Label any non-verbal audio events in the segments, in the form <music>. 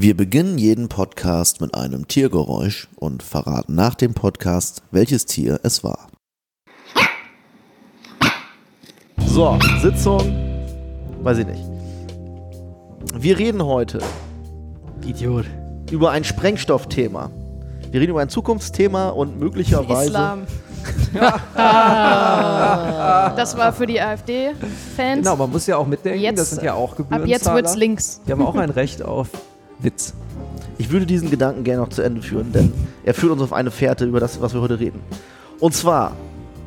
Wir beginnen jeden Podcast mit einem Tiergeräusch und verraten nach dem Podcast, welches Tier es war. So, Sitzung, weiß ich nicht. Wir reden heute Idiot. über ein Sprengstoffthema. Wir reden über ein Zukunftsthema und möglicherweise. Islam. <laughs> das war für die AfD-Fans. Genau, man muss ja auch mitdenken, Jetzt- das sind ja auch Ab Gebührenzahler. jetzt wird's links. Die haben auch ein Recht auf Witz. Ich würde diesen Gedanken gerne noch zu Ende führen, denn er führt uns auf eine Fährte über das, was wir heute reden. Und zwar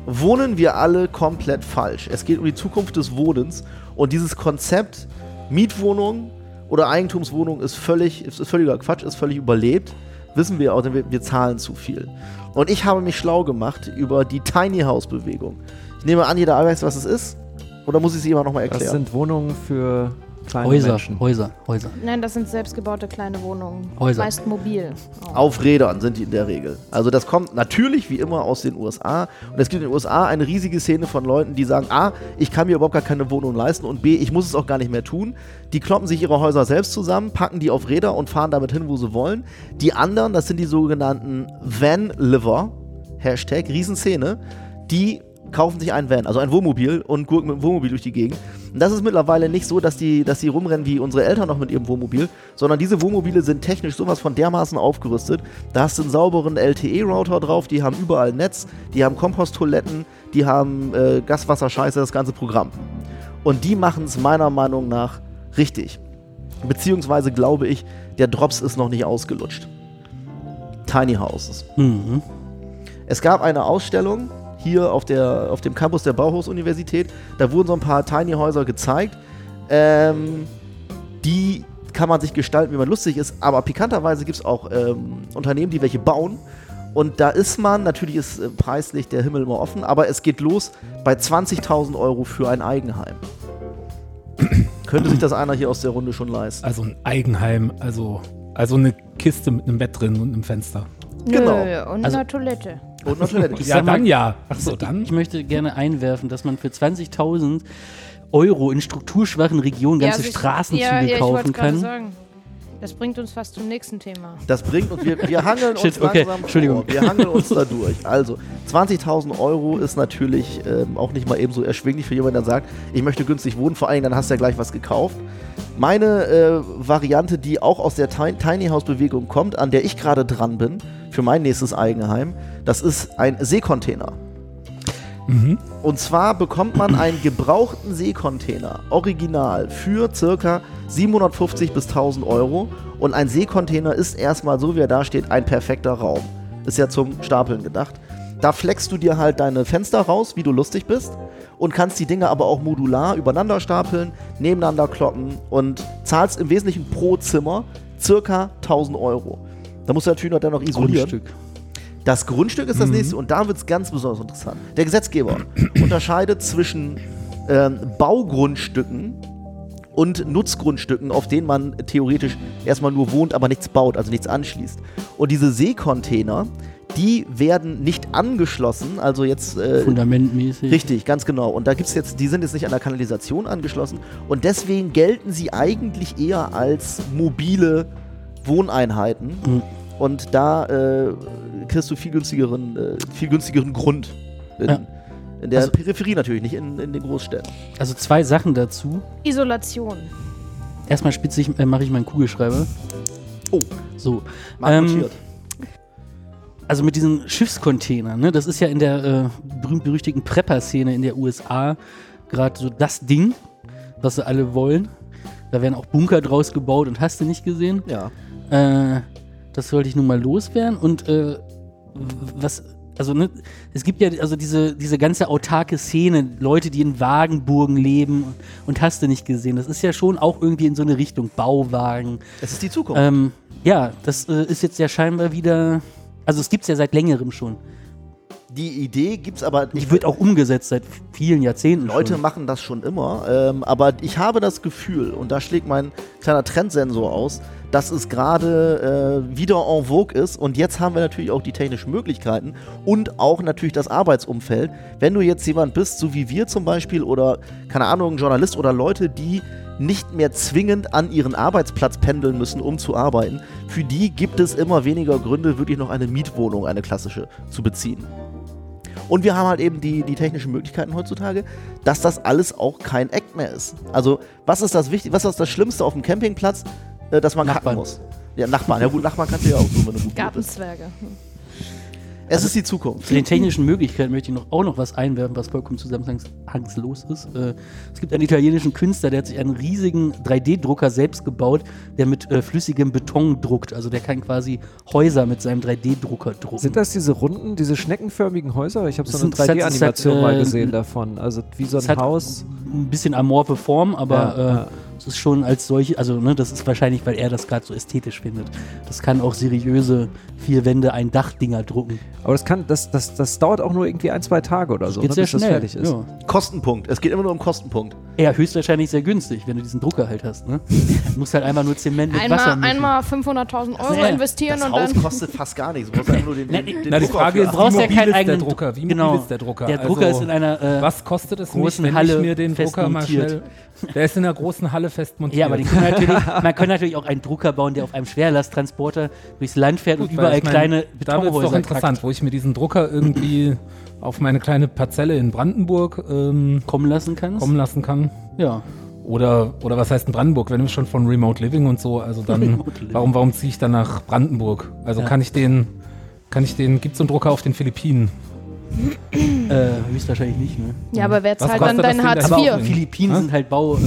wohnen wir alle komplett falsch. Es geht um die Zukunft des Wohnens und dieses Konzept Mietwohnung oder Eigentumswohnung ist völlig, ist völliger Quatsch, ist völlig überlebt. Wissen wir auch, denn wir, wir zahlen zu viel. Und ich habe mich schlau gemacht über die Tiny House Bewegung. Ich nehme an, jeder weiß, was es ist. Oder muss ich sie immer nochmal Das erklären? sind Wohnungen für kleine Häuser, Menschen. Häuser, Häuser. Nein, das sind selbstgebaute kleine Wohnungen. Häuser. Meist mobil. Oh. Auf Rädern sind die in der Regel. Also das kommt natürlich wie immer aus den USA. Und es gibt in den USA eine riesige Szene von Leuten, die sagen, A, ich kann mir überhaupt gar keine Wohnung leisten und B, ich muss es auch gar nicht mehr tun. Die kloppen sich ihre Häuser selbst zusammen, packen die auf Räder und fahren damit hin, wo sie wollen. Die anderen, das sind die sogenannten Van-Liver, Hashtag, Riesenszene, die kaufen sich einen Van, also ein Wohnmobil und gurken mit dem Wohnmobil durch die Gegend. Und das ist mittlerweile nicht so, dass die, dass die rumrennen wie unsere Eltern noch mit ihrem Wohnmobil, sondern diese Wohnmobile sind technisch sowas von dermaßen aufgerüstet. Da hast du einen sauberen LTE-Router drauf, die haben überall Netz, die haben Komposttoiletten, die haben äh, Gaswasser, Scheiße, das ganze Programm. Und die machen es meiner Meinung nach richtig. Beziehungsweise glaube ich, der Drops ist noch nicht ausgelutscht. Tiny Houses. Mhm. Es gab eine Ausstellung hier auf, der, auf dem Campus der Bauhaus-Universität. Da wurden so ein paar Tiny Häuser gezeigt. Ähm, die kann man sich gestalten, wie man lustig ist. Aber pikanterweise gibt es auch ähm, Unternehmen, die welche bauen. Und da ist man, natürlich ist äh, preislich der Himmel immer offen, aber es geht los bei 20.000 Euro für ein Eigenheim. <clears throat> Könnte sich das einer hier aus der Runde schon leisten? Also ein Eigenheim, also, also eine Kiste mit einem Bett drin und einem Fenster. Genau. Nö, und Also- eine Toilette. Und eine Toilette. Ich ja, mal- dann ja. Achso, dann. Ich möchte gerne einwerfen, dass man für 20.000 Euro in strukturschwachen Regionen ganze siehst du. Straßenzüge ja, ja, ich kaufen kann. Sagen. Das bringt uns fast zum nächsten Thema. Das bringt uns, wir, wir hangeln uns Shit, okay, langsam Entschuldigung. vor. Wir hangeln uns da durch. Also, 20.000 Euro ist natürlich ähm, auch nicht mal eben so erschwinglich für jemanden, der sagt, ich möchte günstig wohnen, vor allem dann hast du ja gleich was gekauft. Meine äh, Variante, die auch aus der Ti- Tiny House Bewegung kommt, an der ich gerade dran bin, für mein nächstes Eigenheim, das ist ein Seekontainer. Mhm. Und zwar bekommt man einen gebrauchten Seekontainer, original, für circa 750 bis 1000 Euro. Und ein Seekontainer ist erstmal, so wie er da steht, ein perfekter Raum. Ist ja zum Stapeln gedacht. Da flexst du dir halt deine Fenster raus, wie du lustig bist. Und kannst die Dinge aber auch modular übereinander stapeln, nebeneinander kloppen und zahlst im Wesentlichen pro Zimmer circa 1000 Euro. Da musst du natürlich noch dann noch isolieren. Grundstück. Das Grundstück ist das nächste und da wird es ganz besonders interessant. Der Gesetzgeber <clears throat> unterscheidet zwischen ähm, Baugrundstücken und Nutzgrundstücken, auf denen man theoretisch erstmal nur wohnt, aber nichts baut, also nichts anschließt. Und diese Seekontainer, die werden nicht angeschlossen, also jetzt äh, Fundamentmäßig. Richtig, ganz genau. Und da gibt es jetzt, die sind jetzt nicht an der Kanalisation angeschlossen und deswegen gelten sie eigentlich eher als mobile Wohneinheiten. Mhm. Und da äh, kriegst du viel günstigeren, äh, viel günstigeren Grund. In, Ja. in der Also- Peripherie natürlich, nicht in, in den Großstädten. Also zwei Sachen dazu. Isolation. Erstmal spitze ich, äh, mache ich meinen Kugelschreiber. Oh, So. Ähm. Also mit diesen Schiffscontainern, ne? Das ist ja in der äh, berühmt-berüchtigten Prepper-Szene in der USA gerade so das Ding, was sie alle wollen. Da werden auch Bunker draus gebaut und hast du nicht gesehen. Ja. Äh, das wollte ich nun mal loswerden. Und äh, was, also ne, es gibt ja also diese, diese ganze autarke Szene, Leute, die in Wagenburgen leben und, und hast du nicht gesehen. Das ist ja schon auch irgendwie in so eine Richtung Bauwagen. Es ist die Zukunft. Ähm, ja, das äh, ist jetzt ja scheinbar wieder. Also es gibt es ja seit längerem schon. Die Idee gibt es aber. Die wird auch umgesetzt seit vielen Jahrzehnten. Leute schon. machen das schon immer, ähm, aber ich habe das Gefühl, und da schlägt mein kleiner Trendsensor aus, dass es gerade äh, wieder en vogue ist und jetzt haben wir natürlich auch die technischen Möglichkeiten und auch natürlich das Arbeitsumfeld. Wenn du jetzt jemand bist, so wie wir zum Beispiel oder keine Ahnung, ein Journalist oder Leute, die nicht mehr zwingend an ihren Arbeitsplatz pendeln müssen, um zu arbeiten, für die gibt es immer weniger Gründe, wirklich noch eine Mietwohnung, eine klassische, zu beziehen. Und wir haben halt eben die, die technischen Möglichkeiten heutzutage, dass das alles auch kein Act mehr ist. Also, was ist das Wichtige, was ist das Schlimmste auf dem Campingplatz, äh, dass man kacken Nachbarn. muss? Ja, Nachbarn. Ja, gut, Nachbarn kannst du ja auch so, wenn du gut bist. Gartenzwerge. Hm. Es ist die Zukunft. Zu den technischen Möglichkeiten möchte ich noch, auch noch was einwerfen, was vollkommen zusammenhangslos ist. Äh, es gibt einen italienischen Künstler, der hat sich einen riesigen 3D-Drucker selbst gebaut, der mit äh, flüssigem Beton druckt. Also der kann quasi Häuser mit seinem 3D-Drucker drucken. Sind das diese runden, diese schneckenförmigen Häuser? Ich habe so eine sind- das hat- das hat, 3D-Animation mal äh, gesehen davon. Also wie so es ein hat Haus. ein bisschen amorphe Form, aber Ja, äh, ja. Es ist schon als solche, also ne, das ist wahrscheinlich, weil er das gerade so ästhetisch findet. Das kann auch seriöse vier Wände, ein Dachdinger drucken. Aber das kann, das, das, das dauert auch nur irgendwie ein, zwei Tage oder so, ne, sehr bis das schnell. fertig ist. Ja. Kostenpunkt. Es geht immer nur um Kostenpunkt. Ja, höchstwahrscheinlich sehr günstig, wenn du diesen Drucker halt hast. Ne? <laughs> Du musst halt einmal nur Zement mit Wasser Einmal, mischen. einmal 500.000 Euro Ja, investieren Das und Haus dann. kostet fast gar nichts. Du brauchst einfach nur den, <laughs> den, den Na, die Frage ist, brauchst wie ja keinen eigenen Drucker? Wie genau. mobil ist der Drucker? Der Drucker Also, ist in einer äh, Was kostet es mich, großen wenn Halle ich mir den Drucker mal schnell... Der ist in der großen Halle fest montiert. Ja, aber die können natürlich, man kann natürlich auch einen Drucker bauen, der auf einem Schwerlasttransporter durchs Land fährt und Gut, weil überall ich mein, kleine Da wird es Betonhäuser doch interessant, wo ich mir diesen Drucker irgendwie auf meine kleine Parzelle in Brandenburg ähm, kommen lassen kannst. kommen lassen kann. Ja. Oder, oder was heißt in Brandenburg, wenn wir schon von Remote Living und so, also dann, <laughs> warum, warum ziehe ich dann nach Brandenburg? Also Ja. kann ich den, kann ich den, gibt es so einen Drucker auf den Philippinen? Äh, höchstwahrscheinlich nicht, ne? Ja, aber wer zahlt dann dein Hartz die IV? Philippinen Hä? sind halt Bau. Äh,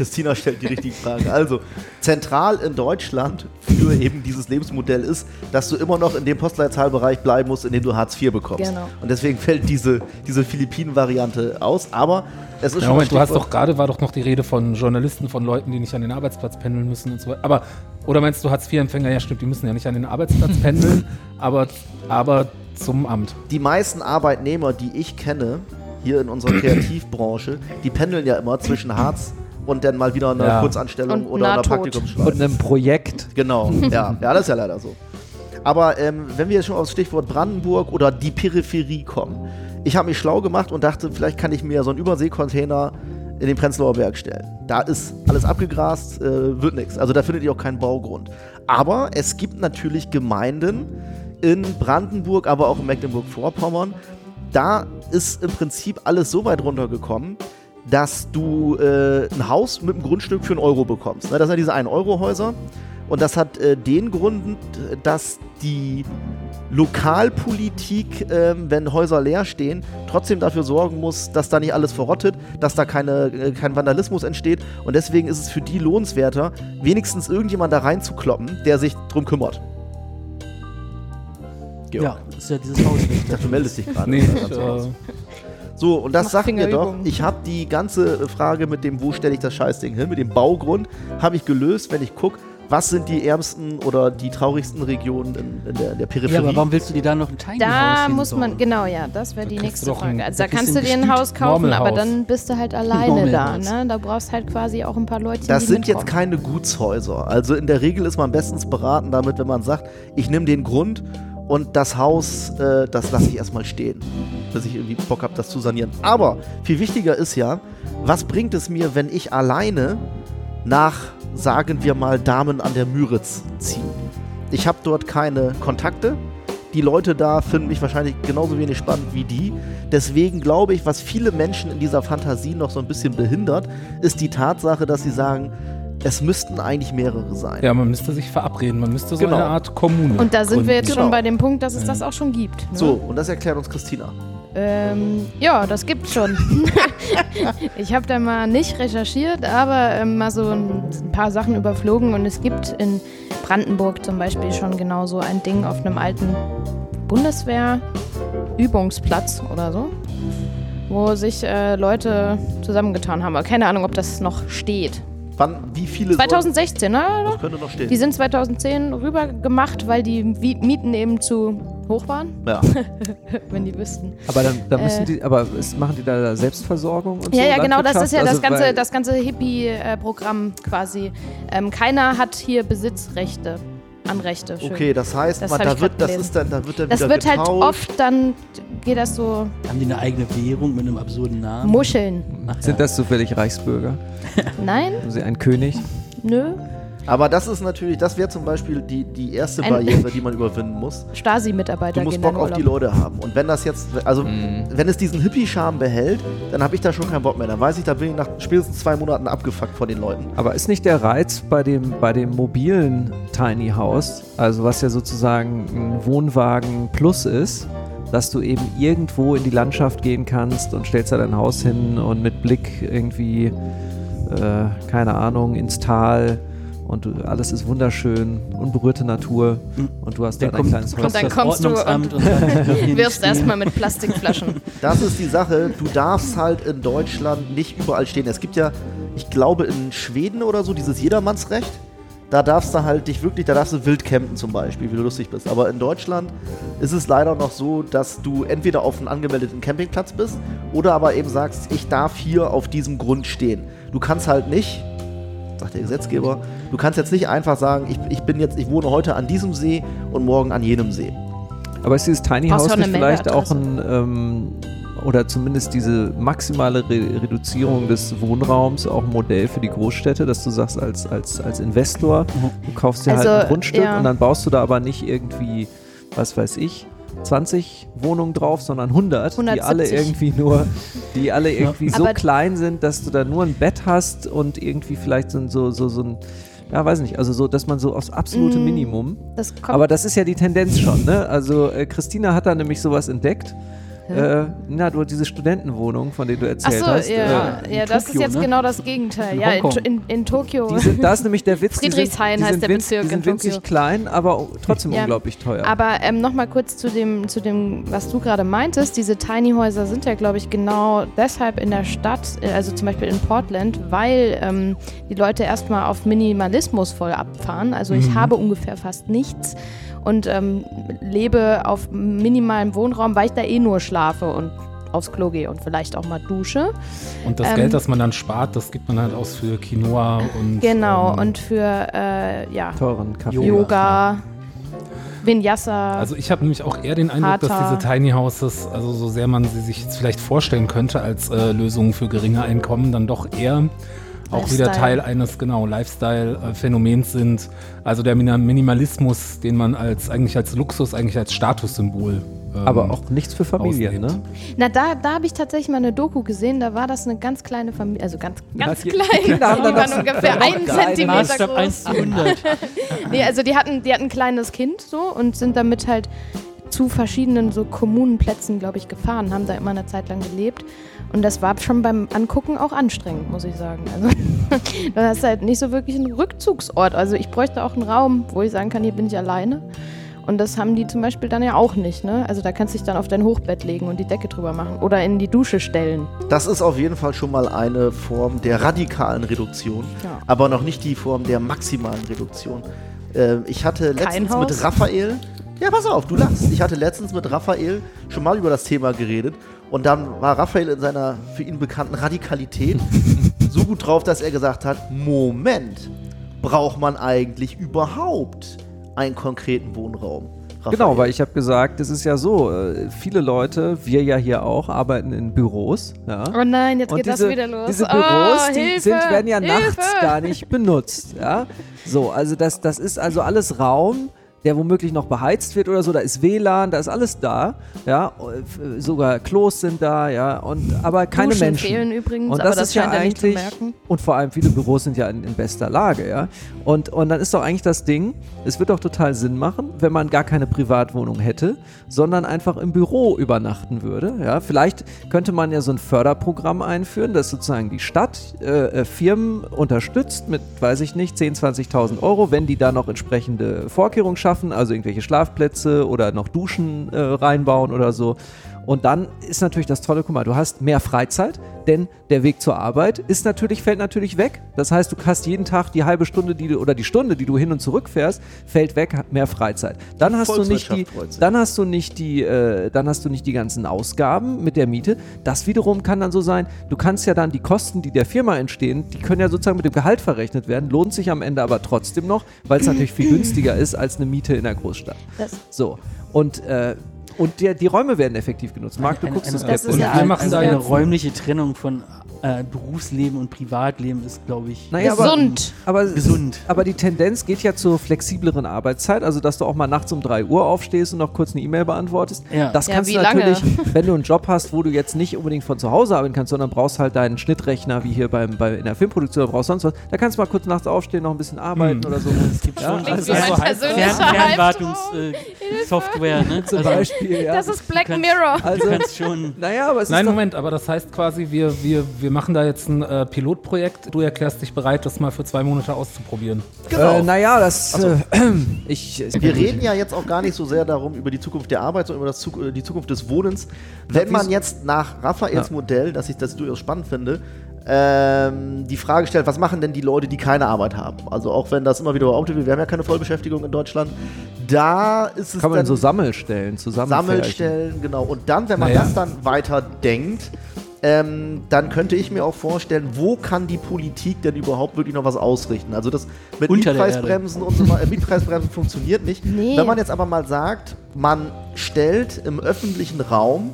Christina stellt die richtigen Fragen. Also, zentral in Deutschland für eben dieses Lebensmodell ist, dass du immer noch in dem Postleitzahlbereich bleiben musst, in dem du Hartz IV bekommst. Genau. Und deswegen fällt diese, diese Philippinen-Variante aus. Aber es ist Ja, schon Moment, du hast doch gerade war doch noch die Rede von Journalisten, von Leuten, die nicht an den Arbeitsplatz pendeln müssen und so weiter. Aber, oder meinst du Hartz-IV-Empfänger? Ja, stimmt, die müssen ja nicht an den Arbeitsplatz <laughs> pendeln, aber, aber zum Amt. die meisten Arbeitnehmer, die ich kenne, hier in unserer <clears throat> Kreativbranche, die pendeln ja immer zwischen Hartz und dann mal wieder einer Ja. Kurzanstellung Und oder Nahtod. Praktikumsschleife. Und einem Projekt. Genau, <laughs> ja, ja, das ist ja leider so. Aber ähm, wenn wir jetzt schon aufs Stichwort Brandenburg oder die Peripherie kommen, ich habe mich schlau gemacht und dachte, vielleicht kann ich mir so einen Überseekontainer in den Prenzlauer Berg stellen. Da ist alles abgegrast, äh, wird nichts. Also da findet ihr auch keinen Baugrund. Aber es gibt natürlich Gemeinden in Brandenburg, aber auch in Mecklenburg-Vorpommern. Da ist im Prinzip alles so weit runtergekommen, dass du äh, ein Haus mit einem Grundstück für einen Euro bekommst. Ne, das sind diese 1-Euro-Häuser. Und das hat äh, den Grund, dass die Lokalpolitik, ähm, wenn Häuser leer stehen, trotzdem dafür sorgen muss, dass da nicht alles verrottet, dass da keine, äh, kein Vandalismus entsteht. Und deswegen ist es für die lohnenswerter, wenigstens irgendjemand da reinzukloppen, der sich drum kümmert. Georg. ja, das ist ja dieses Haus. Ich dachte, du meldest dich <laughs> gerade. Nee, Ganz so und das sagt mir doch, ich habe die ganze Frage mit dem, wo stelle ich das Scheißding hin, mit dem Baugrund, habe ich gelöst, wenn ich gucke, was sind die ärmsten oder die traurigsten Regionen in, in, der, in der Peripherie. Ja, aber warum willst du dir da noch ein Tiny Da muss man, genau, ja, das wäre die nächste doch ein- Frage. Also da kannst du dir ein Haus kaufen, Normal aber Haus. dann bist du halt alleine da, ne? Da brauchst halt quasi auch ein paar Leute, Das die sind jetzt keine Gutshäuser. Also in der Regel ist man bestens beraten damit, wenn man sagt, ich nehme den Grund und das Haus, äh, das lasse ich erstmal stehen, bis ich irgendwie Bock habe, das zu sanieren. Aber viel wichtiger ist ja, was bringt es mir, wenn ich alleine nach, sagen wir mal, Damen an der Müritz ziehe? Ich habe dort keine Kontakte. Die Leute da finden mich wahrscheinlich genauso wenig spannend wie die. Deswegen glaube ich, was viele Menschen in dieser Fantasie noch so ein bisschen behindert, ist die Tatsache, dass sie sagen, es müssten eigentlich mehrere sein. ja, man müsste sich verabreden, man müsste so Genau. eine Art Kommune. Und da sind wir jetzt Genau. schon bei dem Punkt, dass es das auch schon gibt. Ne? So, und das erklärt uns Christina. Ähm, ja, das gibt's schon. <laughs> ich habe da mal nicht recherchiert, aber ähm, mal so ein, paar Sachen überflogen und es gibt in Brandenburg zum Beispiel schon genau so ein Ding auf einem alten Bundeswehr-Übungsplatz oder so, wo sich äh, Leute zusammengetan haben. Aber keine Ahnung, ob das noch steht. Wann, wie viele 2016, ne? das könnte noch stehen. Die sind 2010 rüber gemacht, weil die Mieten eben zu hoch waren, ja. <laughs> wenn die wüssten. Aber dann, dann müssen Äh. die, aber ist, machen die da Selbstversorgung und so? Ja, ja, genau, das ist ja das Landwirtschaft? ganze, das ganze Hippie-Programm quasi. Ähm, keiner hat hier Besitzrechte. an Rechte. Schön. Okay, das heißt, Das man, da wird, das ist dann, da wird dann Das wieder wird halt getauscht. oft dann, geht das so Haben die eine eigene Währung mit einem absurden Namen? Muscheln. Ach, ja. Sind das zufällig Reichsbürger? Nein? Haben sie einen König? Nö? Aber das ist natürlich, das wäre zum Beispiel die, die erste Ein- Barriere, die man überwinden muss. Stasi-Mitarbeiter Du musst Bock auf die. Leute haben. Und wenn das jetzt, also wenn es diesen Hippie-Charme behält, dann habe ich da schon keinen Bock mehr. Dann weiß ich, da bin ich nach spätestens zwei Monaten abgefuckt von den Leuten. Aber ist nicht der Reiz bei dem, bei dem mobilen Tiny House, also was ja sozusagen ein Wohnwagen Plus ist, dass du eben irgendwo in die Landschaft gehen kannst und stellst da dein Haus hin und mit Blick irgendwie, äh, keine Ahnung, ins Tal und du, alles ist wunderschön, unberührte Natur und du hast da Dann dein kleines kommt dann das kommst du und- und, <laughs> Wirfst erstmal mit Plastikflaschen. Das ist die Sache. Du darfst halt in Deutschland nicht überall stehen. Es gibt ja, ich glaube, in Schweden oder so dieses Jedermannsrecht. Da darfst du halt dich wirklich, da darfst du wild campen zum Beispiel, wie du lustig bist. Aber in Deutschland ist es leider noch so, dass du entweder auf einem angemeldeten Campingplatz bist oder aber eben sagst, ich darf hier auf diesem Grund stehen. Du kannst halt nicht, sagt der Gesetzgeber, du kannst jetzt nicht einfach sagen, ich, ich bin jetzt, ich wohne heute an diesem See und morgen an jenem See. Aber ist dieses Tiny House nicht vielleicht auch ein, ähm, oder zumindest diese maximale Re Reduzierung des Wohnraums auch ein Modell für die Großstädte, dass du sagst, als, als, als Investor, du kaufst dir Also, halt ein Grundstück ja. und dann baust du da aber nicht irgendwie, was weiß ich, 20 Wohnungen drauf, sondern 100, die alle 170. irgendwie nur, die alle irgendwie so Aber- klein sind, dass du da nur ein Bett hast und irgendwie vielleicht so, ein- so, so, so ein, ja, weiß nicht, also so, dass man so aufs absolute Mm. Minimum Das aber das ist ja die Tendenz schon, ne? Also äh, Christina hat da nämlich sowas entdeckt. Äh, na, du diese Studentenwohnung, von der du erzählt Achso, hast. ja, Äh, ja das ist jetzt ne? genau das Gegenteil. In ja, in, in, in Tokio. sind, da ist nämlich der Witz. die sind- Friedrichshain die heißt sind der Bezirk Die in sind winzig Tokio. klein, aber trotzdem Ja. unglaublich teuer. Aber ähm, nochmal kurz zu dem, zu dem, was du gerade meintest. Diese Tiny Häuser sind ja, glaube ich, genau deshalb in der Stadt, äh, also zum Beispiel in Portland, weil ähm, die Leute erstmal auf Minimalismus voll abfahren. Also ich habe ungefähr fast nichts und ähm, lebe auf minimalem Wohnraum, weil ich da eh nur schlafe und aufs Klo gehe und vielleicht auch mal dusche. Und das Ähm, Geld, das man dann spart, das gibt man halt aus für Quinoa und. Genau, ähm, und für äh, ja, teuren Kaffee. Yoga. Vinyasa. Also ich habe nämlich auch eher den Eindruck, dass Hatha. diese Tiny Houses, also so sehr man sie sich jetzt vielleicht vorstellen könnte als äh, Lösung für geringe Einkommen, dann doch eher auch wieder. Teil eines genau Lifestyle-Phänomens sind. Also der Minimalismus, den man als eigentlich als Luxus, eigentlich als Statussymbol. ähm, Aber auch nichts für Familien, auslebt. ne? Na, da, da habe ich tatsächlich mal eine Doku gesehen, da war das eine ganz kleine Familie, also ganz, ganz die- klein. Die dann waren ungefähr <laughs> einen Zentimeter Maßstab 1 groß. zu 100. <laughs> Nee, also die hatten, die hatten ein kleines Kind so und sind damit halt zu verschiedenen so Kommunenplätzen, glaube ich, gefahren, haben da immer eine Zeit lang gelebt. Und das war schon beim Angucken auch anstrengend, muss ich sagen. Also <laughs> du hast halt nicht so wirklich einen Rückzugsort. Also ich bräuchte auch einen Raum, wo ich sagen kann, hier bin ich alleine. Und das haben die zum Beispiel dann ja auch nicht. Ne? Also da kannst du dich dann auf dein Hochbett legen und die Decke drüber machen oder in die Dusche stellen. Das ist auf jeden Fall schon mal eine Form der radikalen Reduktion, Ja. aber noch nicht die Form der maximalen Reduktion. Äh, ich hatte letztens mit Raphael, ja pass auf, du lachst. Ich hatte letztens mit Raphael schon mal über das Thema geredet und dann war Raphael in seiner für ihn bekannten Radikalität <laughs> so gut drauf, dass er gesagt hat, Moment, braucht man eigentlich überhaupt einen konkreten Wohnraum? Raphael? Genau, weil ich habe gesagt, es ist ja so, äh, viele Leute, wir ja hier auch, arbeiten in Büros. Ja. Oh nein, jetzt Und geht diese, das wieder los. diese oh, Büros, die Hilfe, sind, werden ja Hilfe. nachts gar nicht <laughs> benutzt. Ja? So, also das, das ist also alles Raum, der womöglich noch beheizt wird oder so. Da ist WLAN, da ist alles da. Ja, sogar Klos sind da, ja, und aber keine Duschen Menschen. fehlen übrigens, und aber das, das ist ja eigentlich merken. und vor allem viele Büros sind ja in, in bester Lage, ja. Und, und dann ist doch eigentlich das Ding, es wird doch total Sinn machen, wenn man gar keine Privatwohnung hätte, sondern einfach im Büro übernachten würde, ja. Vielleicht könnte man ja so ein Förderprogramm einführen, das sozusagen die Stadt äh, äh, Firmen unterstützt mit, weiß ich nicht, 10.000, 20.000 Euro, wenn die da noch entsprechende Vorkehrungen schaffen, also irgendwelche Schlafplätze oder noch Duschen äh, reinbauen oder so. Und dann ist natürlich das Tolle, guck mal, du hast mehr Freizeit, denn der Weg zur Arbeit ist natürlich, fällt natürlich weg. Das heißt, du hast jeden Tag die halbe Stunde, die du, oder die Stunde, die du hin und zurück fährst, fällt weg, mehr Freizeit. Dann hast du nicht die, dann hast du nicht die, äh, dann hast du nicht die ganzen Ausgaben mit der Miete. Das wiederum kann dann so sein, du kannst ja dann die Kosten, die der Firma entstehen, die können ja sozusagen mit dem Gehalt verrechnet werden, lohnt sich am Ende aber trotzdem noch, weil es natürlich viel günstiger ist als eine Miete in der Großstadt. Das, So. Und, äh, und der, die Räume werden effektiv genutzt. Marc, du guckst eine, es Das ist ja eine, machen also da eine räumliche Trennung von äh, Berufsleben und Privatleben ist, glaube ich, Naja, aber- gesund. Aber, gesund. aber die Tendenz geht ja zur flexibleren Arbeitszeit, also dass du auch mal nachts um 3 Uhr aufstehst und noch kurz eine E-Mail beantwortest. Ja. Das Ja, kannst du lange? natürlich, wenn du einen Job hast, wo du jetzt nicht unbedingt von zu Hause arbeiten kannst, sondern brauchst halt deinen Schnittrechner, wie hier beim, bei, in der Filmproduktion, oder brauchst sonst was, da kannst du mal kurz nachts aufstehen, noch ein bisschen arbeiten oder so. <laughs> Es gibt schon- Klingt also Albtraum. Fernwartungs-Software, ne? Zum Also, Beispiel, ja. Das ist Black kannst- Mirror. du also, kannst schon. naja, aber es Nein, ist Moment, aber das heißt quasi, wir, wir, wir machen da jetzt ein äh, Pilotprojekt. Du erklärst dich bereit, das mal für zwei Monate auszuprobieren. Genau. Äh, naja, das. Äh, <clears throat> ich, Wir reden ja jetzt auch gar nicht so sehr darum, über die Zukunft der Arbeit, sondern über das, Zuk- äh, die Zukunft des Wohnens. Wenn man jetzt nach Raphaels Ja. Modell, das ich das durchaus spannend finde, ähm, die Frage stellt, was machen denn die Leute, die keine Arbeit haben? Also auch wenn das immer wieder behauptet wird, wir haben ja keine Vollbeschäftigung in Deutschland. Da ist es Kann man dann so Sammelstellen zusammen. Sammelstellen, genau. Und dann, wenn man Naja. das dann weiter denkt, ähm, dann könnte ich mir auch vorstellen, wo kann die Politik denn überhaupt wirklich noch was ausrichten? Also das mit Unter Mietpreisbremsen und so weiter, Mietpreisbremsen funktioniert nicht. Nee. Wenn man jetzt aber mal sagt, man stellt im öffentlichen Raum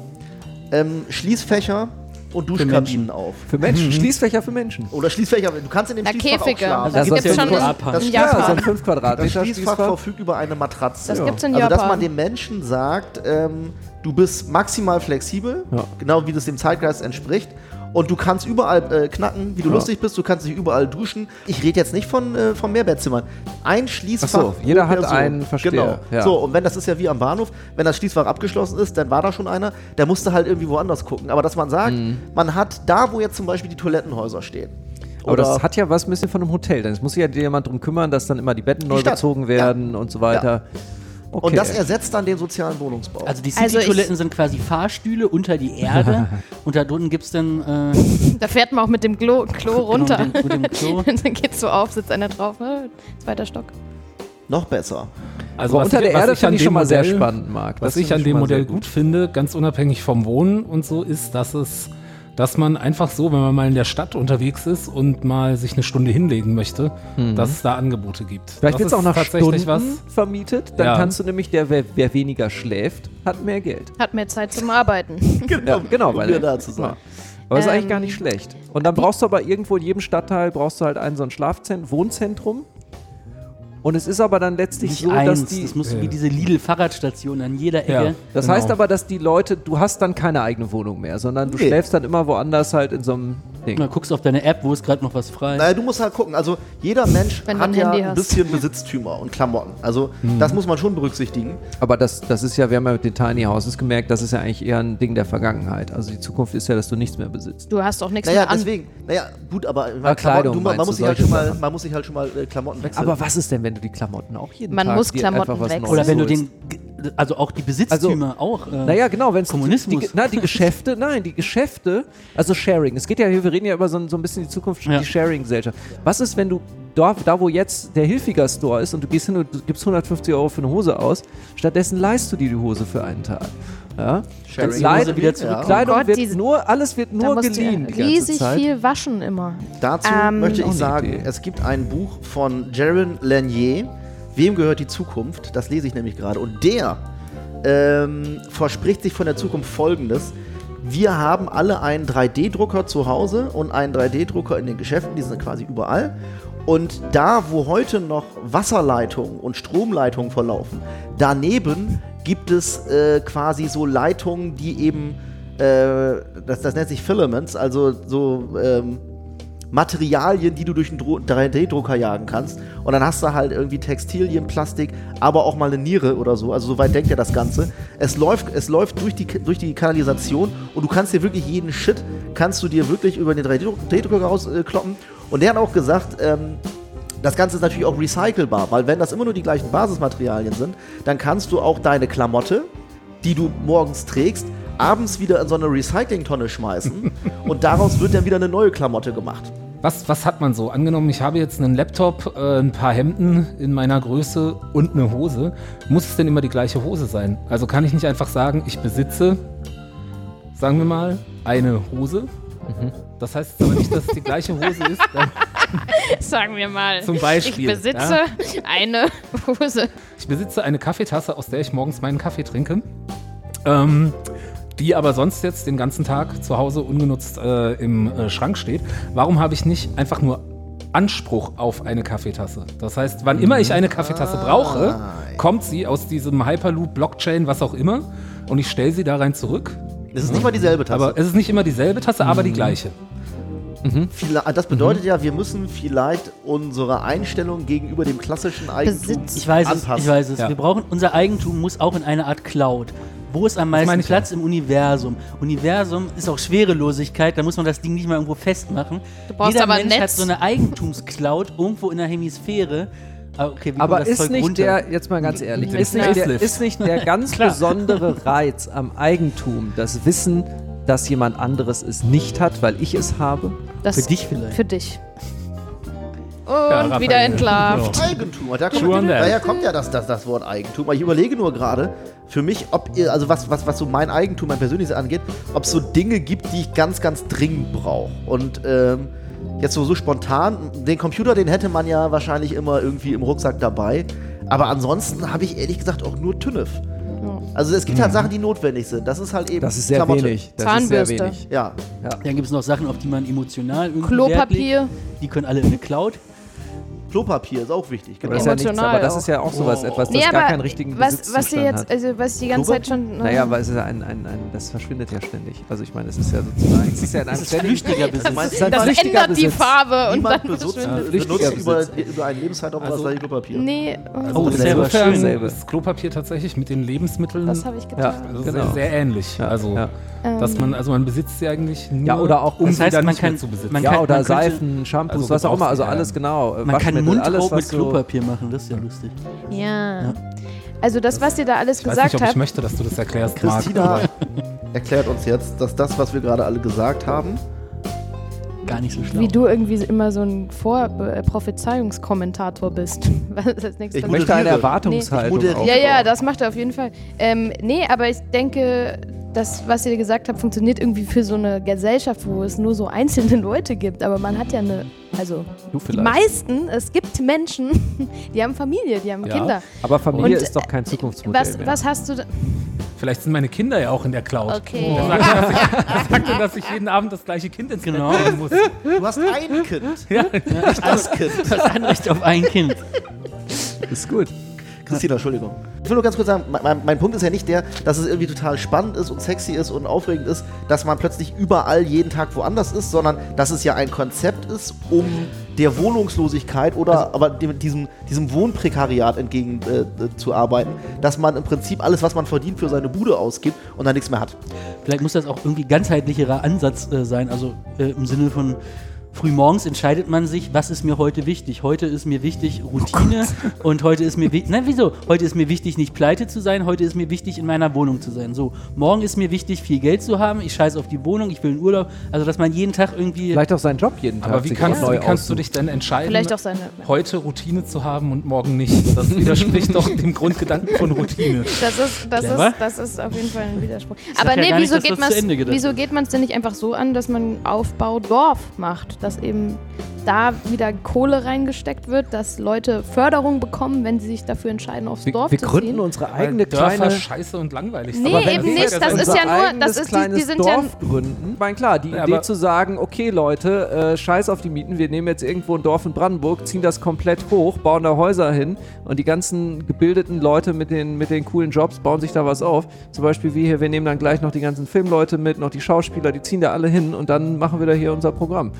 ähm, Schließfächer und Duschkabinen auf. Für Menschen. Schließfächer für Menschen. Oder Schließfächer, du kannst in dem Na, Schließfach auch Käfige. schlafen. Das Das ist gibt's ja schon in Japan. Das Ja, so ein Japan. 5 Das Quadratmeter Schließfach Schließfach. verfügt über eine Matratze. Das gibt's in also, dass Japan. man dem Menschen sagt, ähm, du bist maximal flexibel, Ja. genau wie das dem Zeitgeist entspricht. Und du kannst überall äh, knacken, wie du Ja. lustig bist, du kannst dich überall duschen. Ich rede jetzt nicht von, äh, von Mehrbettsimmern. Ein Schließfach. Ach so, jeder hat Person. einen, verstehe, Genau. ja. So, und wenn das ist ja wie am Bahnhof, wenn das Schließfach abgeschlossen ist, dann war da schon einer, der musste halt irgendwie woanders gucken. Aber dass man sagt, Mhm. man hat da, wo jetzt zum Beispiel die Toilettenhäuser stehen. Aber das hat ja was ein bisschen von einem Hotel. Denn es muss sich ja jemand drum kümmern, dass dann immer die Betten neu Stadt. bezogen werden und so weiter. Okay. Und das ersetzt dann den sozialen Wohnungsbau. Also die Also City-Toiletten sind quasi Fahrstühle unter die Erde <laughs> und da drunten gibt es dann äh, Da fährt man auch mit dem Klo, Klo runter. Genau, mit dem- mit dem Klo. Und <laughs> dann geht's so auf, sitzt einer drauf. äh, Zweiter Stock. noch besser. Also unter der was Erde finde ich schon mal sehr spannend, Marc. Was Das ich an dem Modell gut finde, ganz unabhängig vom Wohnen und so, ist, dass es, dass man einfach so, wenn man mal in der Stadt unterwegs ist und mal sich eine Stunde hinlegen möchte, dass es da Angebote gibt. Vielleicht wird es auch nach tatsächlich Stunden was. vermietet. Dann Ja. kannst du nämlich, der, wer, wer weniger schläft, hat mehr Geld. Hat mehr Zeit zum Arbeiten. <laughs> Ja, genau, um weil wieder da zu sein. Ja. Aber das ist eigentlich Ähm, gar nicht schlecht. Und dann brauchst du aber irgendwo in jedem Stadtteil brauchst du halt ein so ein Schlafzentrum, Wohnzentrum. Und es ist aber dann letztlich nicht so, eins. dass die. das muss Ja. wie diese Lidl-Fahrradstation an jeder Ja. Ecke. Das Genau. heißt aber, dass die Leute, du hast dann keine eigene Wohnung mehr, sondern du Nee. schläfst dann immer woanders halt in so einem Ding. Na, guckst auf deine App, wo ist gerade noch was frei. Naja, du musst halt gucken. Also jeder Mensch Wenn hat ein ja Handy ein hast. bisschen Besitztümer und Klamotten. Also das muss man schon berücksichtigen. Aber das, das ist ja, wir haben ja mit den Tiny Houses gemerkt, das ist ja eigentlich eher ein Ding der Vergangenheit. Also die Zukunft ist ja, dass du nichts mehr besitzt. Du hast auch nichts Naja, mehr an. deswegen. Naja, gut, aber ich Ah, Kleidung Klamotten, du, man, meinst muss halt mal, man muss sich halt schon mal äh, Klamotten wechseln. Aber was ist denn, wenn du die Klamotten auch jeden Man Tag muss Klamotten was wechseln. Oder wenn du den, also auch die Besitztümer auch. Äh, Naja, genau, wenn es Kommunismus. Die, na, die Geschäfte, nein, die Geschäfte, also Sharing. Es geht ja, hier, wir reden ja über so, ein- so ein bisschen die Zukunft, Ja. die Sharing-Gesellschaft. Was ist, wenn du da, da, wo jetzt der Hilfiger Store ist und du gehst hin und du gibst 150 Euro für eine Hose aus, stattdessen leihst du dir die Hose für einen Tag. Ja? Sharing. Hose wieder zurück. Ja. Kleidung Oh Gott, wird diese- nur, alles wird da nur geliehen die ganze riesig Zeit. viel waschen immer. Dazu Ähm, möchte ich sagen, Idee. es gibt ein Buch von Jaron Lanier, Wem gehört die Zukunft? Das lese ich nämlich gerade. Und der ähm, verspricht sich von der Zukunft Folgendes. Wir haben alle einen 3D-Drucker zu Hause und einen 3D-Drucker in den Geschäften, die sind quasi überall. Und da, wo heute noch Wasserleitungen und Stromleitungen verlaufen, daneben gibt es äh, quasi so Leitungen, die eben, äh, das, das nennt sich Filaments, also so ähm, Materialien, die du durch einen Dro- 3D-Drucker jagen kannst. Und dann hast du halt irgendwie Textilien, Plastik, aber auch mal eine Niere oder so. Also soweit denkt ja das Ganze. Es läuft, es läuft durch, die, durch die Kanalisation und du kannst dir wirklich jeden Shit, kannst du dir wirklich über den 3D-Drucker rauskloppen. Und der hat auch gesagt, ähm, das Ganze ist natürlich auch recycelbar, weil wenn das immer nur die gleichen Basismaterialien sind, dann kannst du auch deine Klamotte, die du morgens trägst, abends wieder in so eine Recyclingtonne schmeißen <laughs> und daraus wird dann wieder eine neue Klamotte gemacht. Was, was hat man so? Angenommen, ich habe jetzt einen Laptop, äh, ein paar Hemden in meiner Größe und eine Hose. Muss es denn immer die gleiche Hose sein? Also kann ich nicht einfach sagen, ich besitze, sagen wir mal, eine Hose. Das heißt aber nicht, dass es die gleiche Hose ist. <laughs> Sagen wir mal. Zum Beispiel, Ich besitze eine Hose. ich besitze eine Kaffeetasse, aus der ich morgens meinen Kaffee trinke. Ähm, die aber sonst jetzt den ganzen Tag zu Hause ungenutzt äh, im äh, Schrank steht. Warum habe ich nicht einfach nur Anspruch auf eine Kaffeetasse? Das heißt, wann immer ich eine Kaffeetasse brauche, kommt sie aus diesem Hyperloop, Blockchain, was auch immer, und ich stelle sie da rein zurück. Das ist nicht mal dieselbe Tasse. Aber es ist nicht immer dieselbe Tasse, aber die gleiche. Vielleicht- das bedeutet ja, wir müssen vielleicht unsere Einstellung gegenüber dem klassischen Eigentum Besitz. Ich weiß es, anpassen. ich weiß es. Ja. Wir brauchen, unser Eigentum muss auch in eine Art Cloud. Wo ist am meisten Platz im Universum? Universum ist auch Schwerelosigkeit, da muss man das Ding nicht mal irgendwo festmachen. Du brauchst Jeder aber ein Mensch hat Netz. so eine Eigentumscloud irgendwo in der Hemisphäre. Ah, okay, Aber das ist Zeug nicht runter? der, jetzt mal ganz ehrlich, ist nicht, der, ist nicht der <laughs> ganz besondere Reiz am Eigentum das Wissen, dass jemand anderes es nicht hat, weil ich es habe? Das Für dich vielleicht. Für dich. Und Raphael. wieder entlarvt. Eigentum. Da kommt, daher kommt ja das, das, das Wort Eigentum. Aber ich überlege nur gerade, für mich, ob ihr, also was, was, was so mein Eigentum, mein persönliches angeht, ob es so Dinge gibt, die ich ganz, ganz dringend brauche. Und ähm, jetzt so, so spontan, den Computer, den hätte man ja wahrscheinlich immer irgendwie im Rucksack dabei. Aber ansonsten habe ich ehrlich gesagt auch nur TÜNF. Also es gibt halt Sachen, die notwendig sind. Das ist halt eben Das ist sehr Klamotte. wenig. Das ist sehr Zahnbürste. wenig. Ja. Dann gibt es noch Sachen, auf die man emotional irgendwie Wert legt. Klopapier. Die können alle in eine Cloud. Klopapier ist auch wichtig. Aber Genau. das ist ja nichts, aber das auch. ist ja auch sowas, Oh. etwas, das Nee, gar keinen richtigen was, was ihr jetzt, hat. also was die ganze Zeit schon. Naja, weil es ist ja ein, ein, ein, das verschwindet ja ständig. Also ich meine, es ist ja sozusagen, es ist ja in einem Das ist flüchtiger Besitz. ist ein das flüchtiger ändert die Besitz. Farbe und Niemand dann verschwindet. richtiger benutzt über, über einen Lebenszeitraum Also- das gleiche Klopapier. Nee, Also Oh, das ist selber schön. Selbe. ist Klopapier tatsächlich mit den Lebensmitteln das habe ich Ja, getan. also genau. sehr, sehr ähnlich. Ja, also, ja. dass man, also man besitzt sie eigentlich nur, Ja, oder auch- um das heißt, sie dann man nicht mehr kann- zu besitzen. man ja, oder könnte- Seifen, Shampoos, Also was auch immer, also alles ja. genau. Man kann Waschmittel, Mundraub alles, mit Klopapier machen, das ist ja lustig. Ja. Also das, was ihr da alles ich weiß gesagt nicht, ob ich habt, möchte, dass du das erklärst, Christina Marc. erklärt uns jetzt, dass das, was wir gerade alle gesagt haben, Gar nicht so schlau. wie du irgendwie immer so ein Vor äh, Prophezeiungskommentator bist. <laughs> Was ist das nächste? Ich möchte eine. Erwartungshaltung Nee. Ja, ja, das macht er auf jeden Fall. Ähm, nee, aber ich denke, das, was ihr gesagt habt, funktioniert irgendwie für so eine Gesellschaft, wo es nur so einzelne <laughs> Leute gibt. Aber man hat ja eine, also Du die vielleicht. meisten, es gibt Menschen, <laughs> die haben Familie, die haben Ja. Kinder. Aber Familie Und, ist doch kein Zukunftsmodell Was, mehr. was hast du da? Vielleicht sind meine Kinder ja auch in der Cloud. Okay. Sagt, dass ich, wer sagt denn, dass ich jeden Abend das gleiche Kind ins Genau. Bett bringen muss? du hast ein Kind, nicht das Kind. das Anrecht auf ein Kind. ist gut. Christina, Entschuldigung. Ich will nur ganz kurz sagen, mein, mein, Punkt ist ja nicht der, dass es irgendwie total spannend ist und sexy ist und aufregend ist, dass man plötzlich überall jeden Tag woanders ist, sondern dass es ja ein Konzept ist, um der Wohnungslosigkeit oder aber dem, diesem, diesem Wohnprekariat entgegen äh, äh, zu arbeiten, dass man im Prinzip alles, was man verdient, für seine Bude ausgibt und dann nichts mehr hat. Vielleicht muss das auch irgendwie ganzheitlicherer Ansatz äh, sein. Also äh, im Sinne von frühmorgens entscheidet man sich, was ist mir heute wichtig. Heute ist mir wichtig Routine und heute ist mir wichtig, nein, wieso? Heute ist mir wichtig, nicht pleite zu sein, heute ist mir wichtig, in meiner Wohnung zu sein. So, morgen ist mir wichtig, viel Geld zu haben, ich scheiße auf die Wohnung, ich will einen Urlaub. Also, dass man jeden Tag irgendwie... Vielleicht auch seinen Job jeden Tag Aber wie kannst, auch wie kannst du dich denn entscheiden, Vielleicht auch seine. heute Routine zu haben und morgen nicht? Das widerspricht doch dem Grundgedanken von Routine. Das ist, das, ist, das ist auf jeden Fall ein Widerspruch. Aber ja nee, nicht, wieso dass geht wieso geht man es denn nicht einfach so an, dass man Aufbau Dorf macht, dass eben da wieder Kohle reingesteckt wird, dass Leute Förderung bekommen, wenn sie sich dafür entscheiden, aufs Wir, Dorf wir zu gründen ziehen? unsere Weil eigene Dörfer kleine... scheiße und langweilig Nee. Aber eben wir nicht, das ist ja nur- das ist die- die sind ja- Dorf gründen. Ich meine, klar, die Ja, Idee zu sagen, okay Leute, äh, scheiß auf die Mieten, wir nehmen jetzt irgendwo ein Dorf in Brandenburg, ziehen das komplett hoch, bauen da Häuser hin und die ganzen gebildeten Leute mit den, mit den coolen Jobs bauen sich da was auf. Zum Beispiel wie hier, wir nehmen dann gleich noch die ganzen Filmleute mit, noch die Schauspieler, die ziehen da alle hin und dann machen wir da hier unser Programm.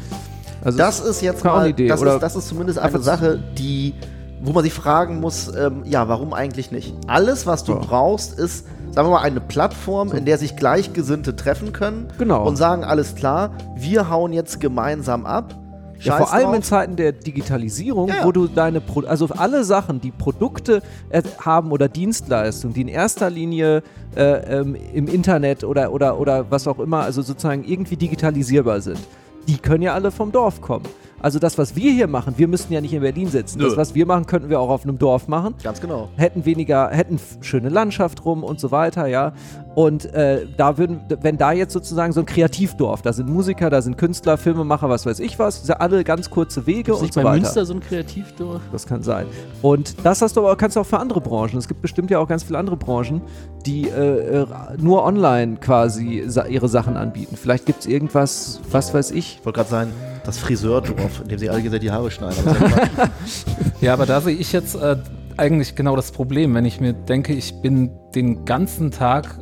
Also Das ist jetzt mal, Idee, das, oder ist, das ist zumindest eine Sache, die, wo man sich fragen muss, ähm, ja, warum eigentlich nicht? Alles, was du Ja. brauchst, ist, sagen wir mal, eine Plattform, in der sich Gleichgesinnte treffen können Genau. und sagen, alles klar, wir hauen jetzt gemeinsam ab. Ja, vor allem drauf. in Zeiten der Digitalisierung, Ja. wo du deine, Pro also alle Sachen, die Produkte äh, haben oder Dienstleistungen, die in erster Linie äh, ähm, im Internet oder, oder, oder was auch immer, also sozusagen irgendwie digitalisierbar sind, die können ja alle vom Dorf kommen. Also das, was wir hier machen, wir müssten ja nicht in Berlin sitzen. Nö. Das, was wir machen, könnten wir auch auf einem Dorf machen Ganz genau. hätten weniger, hätten schöne Landschaft rum und so weiter, ja. Und äh, da würden, wenn da jetzt sozusagen so ein Kreativdorf, da sind Musiker, da sind Künstler, Filmemacher, was weiß ich was, sind alle ganz kurze Wege Ist und nicht so bei weiter. Münster so ein Kreativdorf? Das kann sein. Und das hast du aber, kannst du auch für andere Branchen. Es gibt bestimmt ja auch ganz viele andere Branchen, die äh, äh, nur online quasi ihre Sachen anbieten. Vielleicht gibt es irgendwas, was weiß ich. Ich wollte gerade sagen, das Friseurdorf, in dem sie alle gegenseitig die Haare schneiden. Aber <laughs> ja aber da sehe ich jetzt äh, eigentlich genau das Problem, wenn ich mir denke, ich bin den ganzen Tag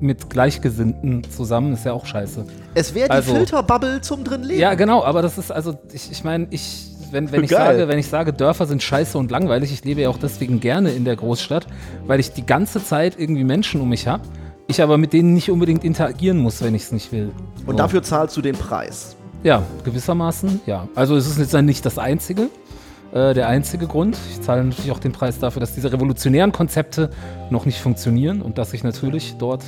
mit Gleichgesinnten zusammen, ist ja auch scheiße. es wäre die Also- Filterbubble zum drin leben. Ja, genau, aber das ist also, ich, ich meine, ich, wenn, wenn, ich Geil. sage, wenn ich sage, Dörfer sind scheiße und langweilig, ich lebe ja auch deswegen gerne in der Großstadt, weil ich die ganze Zeit irgendwie Menschen um mich habe, ich aber mit denen nicht unbedingt interagieren muss, wenn ich es nicht will. Und So. dafür zahlst du den Preis. Ja, gewissermaßen, ja. Also es ist jetzt nicht das einzige, äh, der einzige Grund. Ich zahle natürlich auch den Preis dafür, dass diese revolutionären Konzepte noch nicht funktionieren und dass ich natürlich dort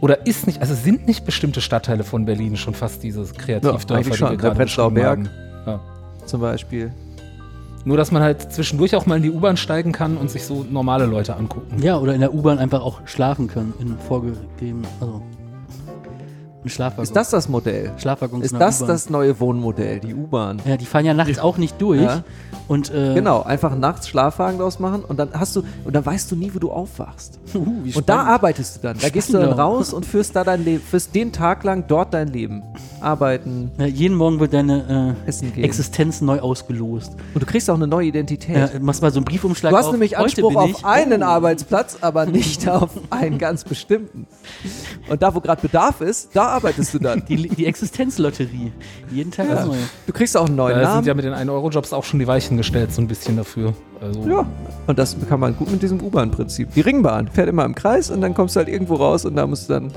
oder ist nicht, also sind nicht bestimmte Stadtteile von Berlin schon fast diese Kreativdörfer, eigentlich die schon. Der Prenzlauer Berg. haben. Ja. Zum Beispiel. Nur, dass man halt zwischendurch auch mal in die U-Bahn steigen kann und sich so normale Leute angucken. Ja, oder in der U-Bahn einfach auch schlafen können, in vorgegeben, also Schlafwaggon. Ist das das Modell? Schlafwaggons Ist das das neue Wohnmodell, die U-Bahn? Ja, die fahren ja nachts auch nicht durch. Ja. Und, äh, Genau, einfach nachts Schlafwagen draus machen und dann hast du und dann weißt du nie, wo du aufwachst. <laughs> Uh, wie Und da spannend. arbeitest du dann. Da gehst du dann Spannend. raus und führst da dein Leben, führst den Tag lang dort dein Leben. Arbeiten, Ja, jeden Morgen wird deine äh. Existenz neu ausgelost. Und du kriegst auch eine neue Identität. Ja, machst mal so einen Briefumschlag du hast auf, nämlich Anspruch auf einen oh, Arbeitsplatz, aber nicht <laughs> auf einen ganz bestimmten. Und da, wo gerade Bedarf ist, da arbeitest du dann. <laughs> Die, die Existenzlotterie. Jeden Tag das Neue. Du kriegst auch einen neuen Da sind Namen. ja mit den 1-Euro-Jobs auch schon die Weichen gestellt, so ein bisschen dafür. Also, Ja, und das kann man gut mit diesem U-Bahn-Prinzip. Die Ringbahn fährt immer im Kreis und dann kommst du halt irgendwo raus und da musst du dann,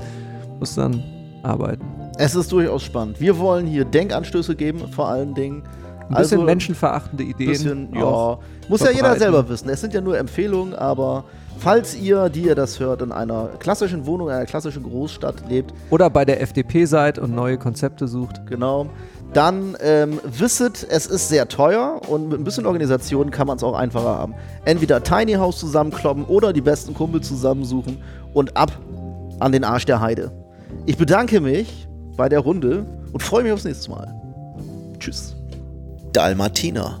musst du dann arbeiten. Es ist durchaus spannend. Wir wollen hier Denkanstöße geben, vor allen Dingen. Ein bisschen Also, menschenverachtende Ideen. bisschen, ja. Muss ja jeder selber wissen. Es sind ja nur Empfehlungen, aber falls ihr, die ihr das hört, in einer klassischen Wohnung, in einer klassischen Großstadt lebt, Oder bei der FDP seid und neue Konzepte sucht. genau, dann ähm, wisset, es ist sehr teuer und mit ein bisschen Organisation kann man es auch einfacher haben. Entweder Tiny House zusammenkloppen oder die besten Kumpel zusammensuchen und ab an den Arsch der Heide. Ich bedanke mich bei der Runde und freue mich aufs nächste Mal. Tschüss. Dalmatiner.